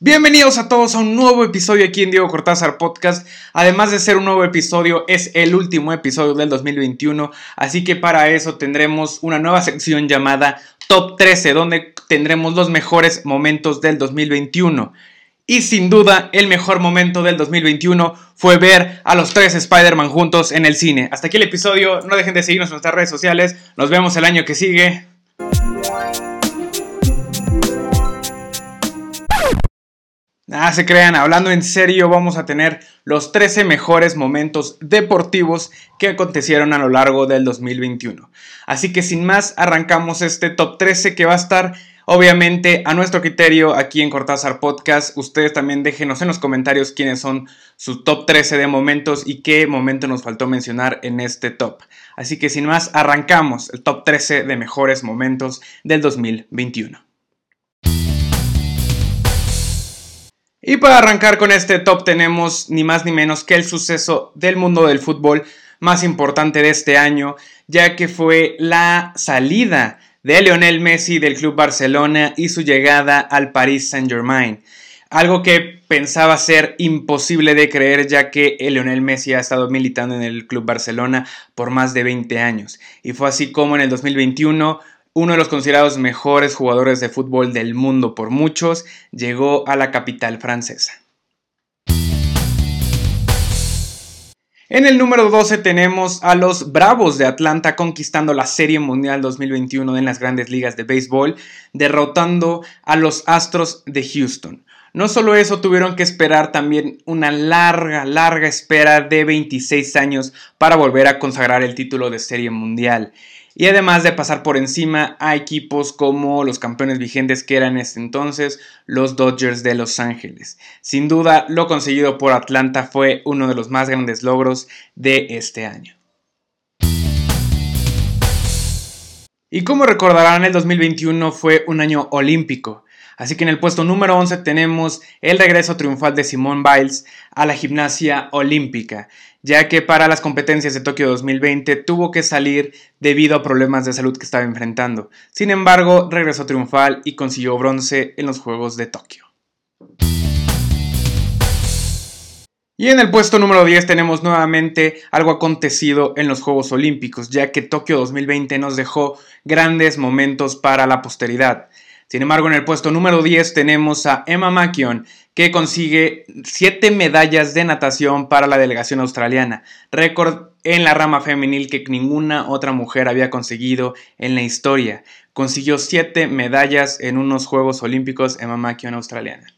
Bienvenidos a todos a un nuevo episodio aquí en Diego Cortázar Podcast. Además de ser un nuevo episodio, es el último episodio del 2021, así que para eso tendremos una nueva sección llamada Top 13, donde tendremos los mejores momentos del 2021. Y sin duda, el mejor momento del 2021 fue ver a los tres Spider-Man juntos en el cine. Hasta aquí el episodio, no dejen de seguirnos en nuestras redes sociales, nos vemos el año que sigue. Ah, se crean, hablando en serio, vamos a tener los 13 mejores momentos deportivos que acontecieron a lo largo del 2021. Así que sin más, arrancamos este top 13 que va a estar obviamente a nuestro criterio aquí en Cortázar Podcast. Ustedes también déjenos en los comentarios quiénes son sus top 13 de momentos y qué momento nos faltó mencionar en este top. Así que sin más, arrancamos el top 13 de mejores momentos del 2021. Y para arrancar con este top tenemos ni más ni menos que el suceso del mundo del fútbol más importante de este año, ya que fue la salida de Lionel Messi del Club Barcelona y su llegada al Paris Saint-Germain. Algo que pensaba ser imposible de creer ya que Lionel Messi ha estado militando en el Club Barcelona por más de 20 años. Y fue así como en el 2021 uno de los considerados mejores jugadores de fútbol del mundo por muchos, llegó a la capital francesa. En el número 12 tenemos a los Bravos de Atlanta conquistando la Serie Mundial 2021 en las grandes ligas de béisbol, derrotando a los Astros de Houston. No solo eso, tuvieron que esperar también una larga, larga espera de 26 años para volver a consagrar el título de Serie Mundial y además de pasar por encima a equipos como los campeones vigentes que eran en ese entonces los Dodgers de Los Ángeles. Sin duda, lo conseguido por Atlanta fue uno de los más grandes logros de este año. Y como recordarán, el 2021 fue un año olímpico. Así que en el puesto número 11 tenemos el regreso triunfal de Simone Biles a la gimnasia olímpica, ya que para las competencias de Tokio 2020 tuvo que salir debido a problemas de salud que estaba enfrentando. Sin embargo, regresó triunfal y consiguió bronce en los Juegos de Tokio. Y en el puesto número 10 tenemos nuevamente algo acontecido en los Juegos Olímpicos, ya que Tokio 2020 nos dejó grandes momentos para la posteridad. Sin embargo, en el puesto número 10 tenemos a Emma Makion, que consigue 7 medallas de natación para la delegación australiana, récord en la rama femenil que ninguna otra mujer había conseguido en la historia. Consiguió 7 medallas en unos Juegos Olímpicos Emma Makion australiana.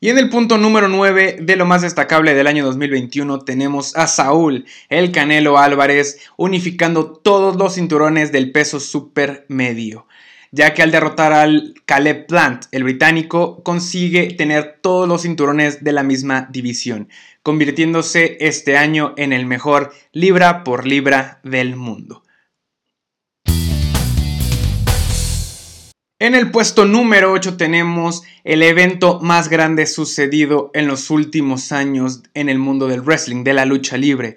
Y en el punto número 9 de lo más destacable del año 2021 tenemos a Saúl, el Canelo Álvarez, unificando todos los cinturones del peso super medio, ya que al derrotar al Caleb Plant, el británico, consigue tener todos los cinturones de la misma división, convirtiéndose este año en el mejor libra por libra del mundo. En el puesto número 8 tenemos el evento más grande sucedido en los últimos años en el mundo del wrestling, de la lucha libre,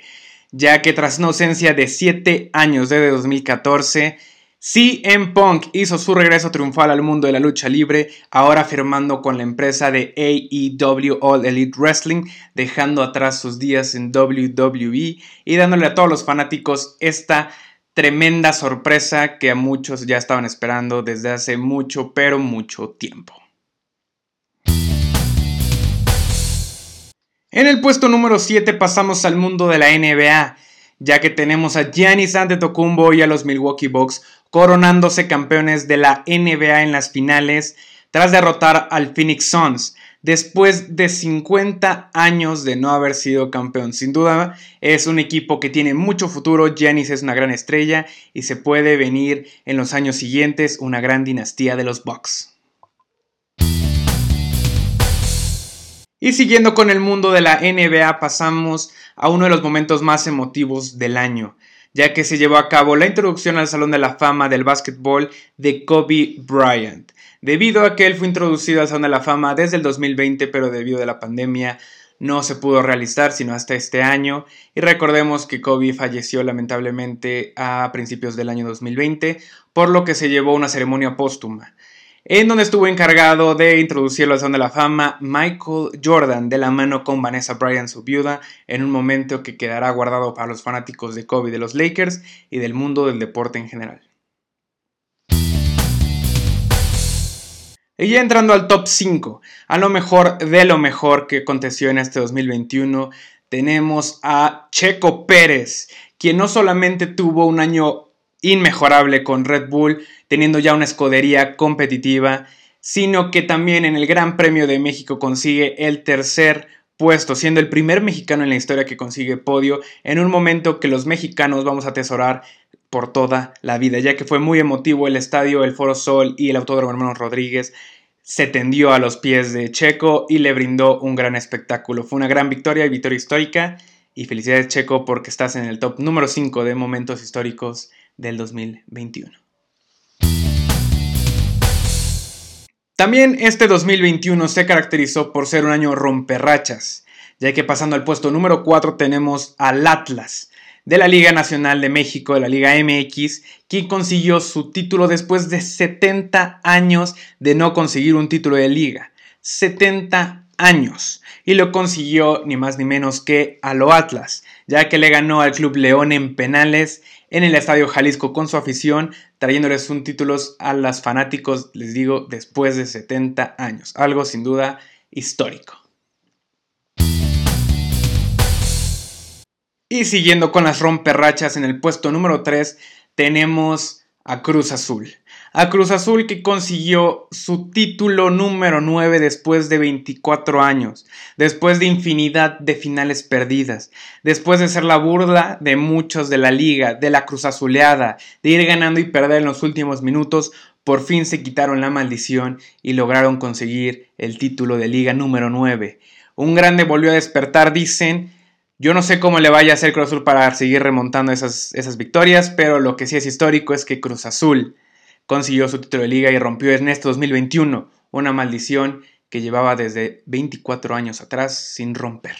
ya que tras una ausencia de 7 años desde 2014, CM Punk hizo su regreso triunfal al mundo de la lucha libre, ahora firmando con la empresa de AEW All Elite Wrestling, dejando atrás sus días en WWE y dándole a todos los fanáticos esta tremenda sorpresa que a muchos ya estaban esperando desde hace mucho, pero mucho tiempo. En el puesto número 7 pasamos al mundo de la NBA, ya que tenemos a Giannis Antetokounmpo y a los Milwaukee Bucks coronándose campeones de la NBA en las finales tras derrotar al Phoenix Suns después de 50 años de no haber sido campeón. Sin duda es un equipo que tiene mucho futuro, Giannis es una gran estrella y se puede venir en los años siguientes una gran dinastía de los Bucks. Y siguiendo con el mundo de la NBA pasamos a uno de los momentos más emotivos del año, ya que se llevó a cabo la introducción al Salón de la Fama del Básquetbol de Kobe Bryant. Debido a que él fue introducido al Salón de la Fama desde el 2020, pero debido a la pandemia no se pudo realizar sino hasta este año y recordemos que Kobe falleció lamentablemente a principios del año 2020 por lo que se llevó una ceremonia póstuma en donde estuvo encargado de introducirlo al Salón de la Fama Michael Jordan de la mano con Vanessa Bryant, su viuda, en un momento que quedará guardado para los fanáticos de Kobe de los Lakers y del mundo del deporte en general. Y ya entrando al top 5, a lo mejor de lo mejor que aconteció en este 2021, tenemos a Checo Pérez, quien no solamente tuvo un año inmejorable con Red Bull, teniendo ya una escudería competitiva, sino que también en el Gran Premio de México consigue el tercer puesto, siendo el primer mexicano en la historia que consigue podio, en un momento que los mexicanos vamos a atesorar por toda la vida, ya que fue muy emotivo el estadio, el Foro Sol y el Autódromo Hermanos Rodríguez se tendió a los pies de Checo y le brindó un gran espectáculo. Fue una gran victoria y victoria histórica. Y felicidades Checo porque estás en el top número 5 de momentos históricos del 2021. También este 2021 se caracterizó por ser un año romperrachas, ya que pasando al puesto número 4 tenemos al Atlas de la Liga Nacional de México, de la Liga MX, quien consiguió su título después de 70 años de no conseguir un título de liga. 70 años. Y lo consiguió ni más ni menos que a lo Atlas, ya que le ganó al Club León en penales en el Estadio Jalisco con su afición, trayéndoles un título a los fanáticos, les digo, después de 70 años. Algo sin duda histórico. Y siguiendo con las romperrachas, en el puesto número 3 tenemos a Cruz Azul a Cruz Azul que consiguió su título número 9 después de 24 años, después de infinidad de finales perdidas, después de ser la burla de muchos de la liga, de la Cruz Azuleada, de ir ganando y perder en los últimos minutos, por fin se quitaron la maldición y lograron conseguir el título de liga número 9. Un grande volvió a despertar, dicen, yo no sé cómo le vaya a hacer Cruz Azul para seguir remontando esas, esas victorias, pero lo que sí es histórico es que Cruz Azul consiguió su título de liga y rompió en este 2021 una maldición que llevaba desde 24 años atrás sin romper.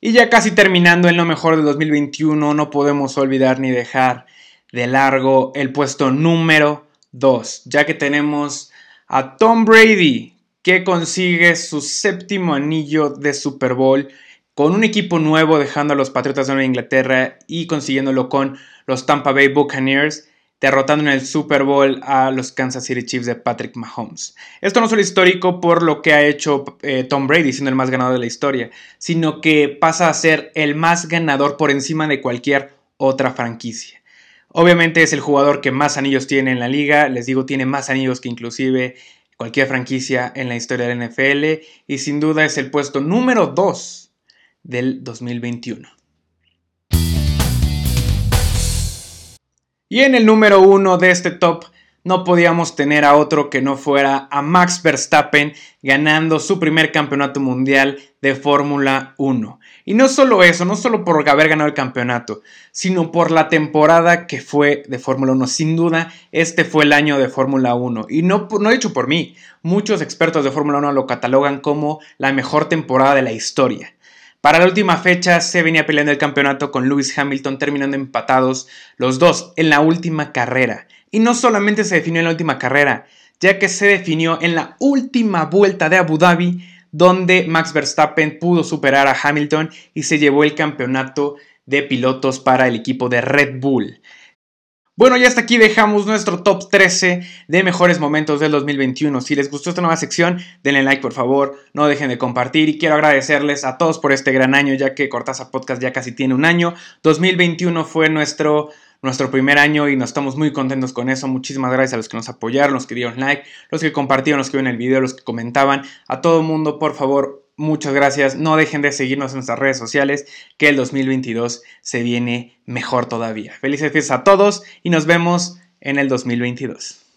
Y ya casi terminando en lo mejor del 2021, no podemos olvidar ni dejar de largo el puesto número 2, ya que tenemos a Tom Brady, que consigue su séptimo anillo de Super Bowl con un equipo nuevo, dejando a los Patriotas de Nueva Inglaterra y consiguiéndolo con los Tampa Bay Buccaneers, derrotando en el Super Bowl a los Kansas City Chiefs de Patrick Mahomes. Esto no es solo histórico por lo que ha hecho eh, Tom Brady, siendo el más ganador de la historia, sino que pasa a ser el más ganador por encima de cualquier otra franquicia. Obviamente es el jugador que más anillos tiene en la liga, les digo, tiene más anillos que inclusive cualquier franquicia en la historia de la NFL y sin duda es el puesto número 2 del 2021. Y en el número uno de este top no podíamos tener a otro que no fuera a Max Verstappen ganando su primer campeonato mundial de Fórmula 1. Y no solo eso, no solo por haber ganado el campeonato, sino por la temporada que fue de Fórmula 1. Sin duda, este fue el año de Fórmula 1. Y no, no dicho por mí, muchos expertos de Fórmula 1 lo catalogan como la mejor temporada de la historia. Para la última fecha se venía peleando el campeonato con Lewis Hamilton terminando empatados los dos en la última carrera. Y no solamente se definió en la última carrera, ya que se definió en la última vuelta de Abu Dhabi, donde Max Verstappen pudo superar a Hamilton y se llevó el campeonato de pilotos para el equipo de Red Bull. Bueno, ya hasta aquí dejamos nuestro top 13 de mejores momentos del 2021. Si les gustó esta nueva sección, denle like por favor, no dejen de compartir y quiero agradecerles a todos por este gran año, ya que Cortázar Podcast ya casi tiene un año. 2021 fue nuestro nuestro primer año y nos estamos muy contentos con eso. Muchísimas gracias a los que nos apoyaron, los que dieron like, los que compartieron, los que vieron el video, los que comentaban. A todo mundo, por favor, muchas gracias. No dejen de seguirnos en nuestras redes sociales, que el 2022 se viene mejor todavía. Felices fiestas a todos y nos vemos en el 2022.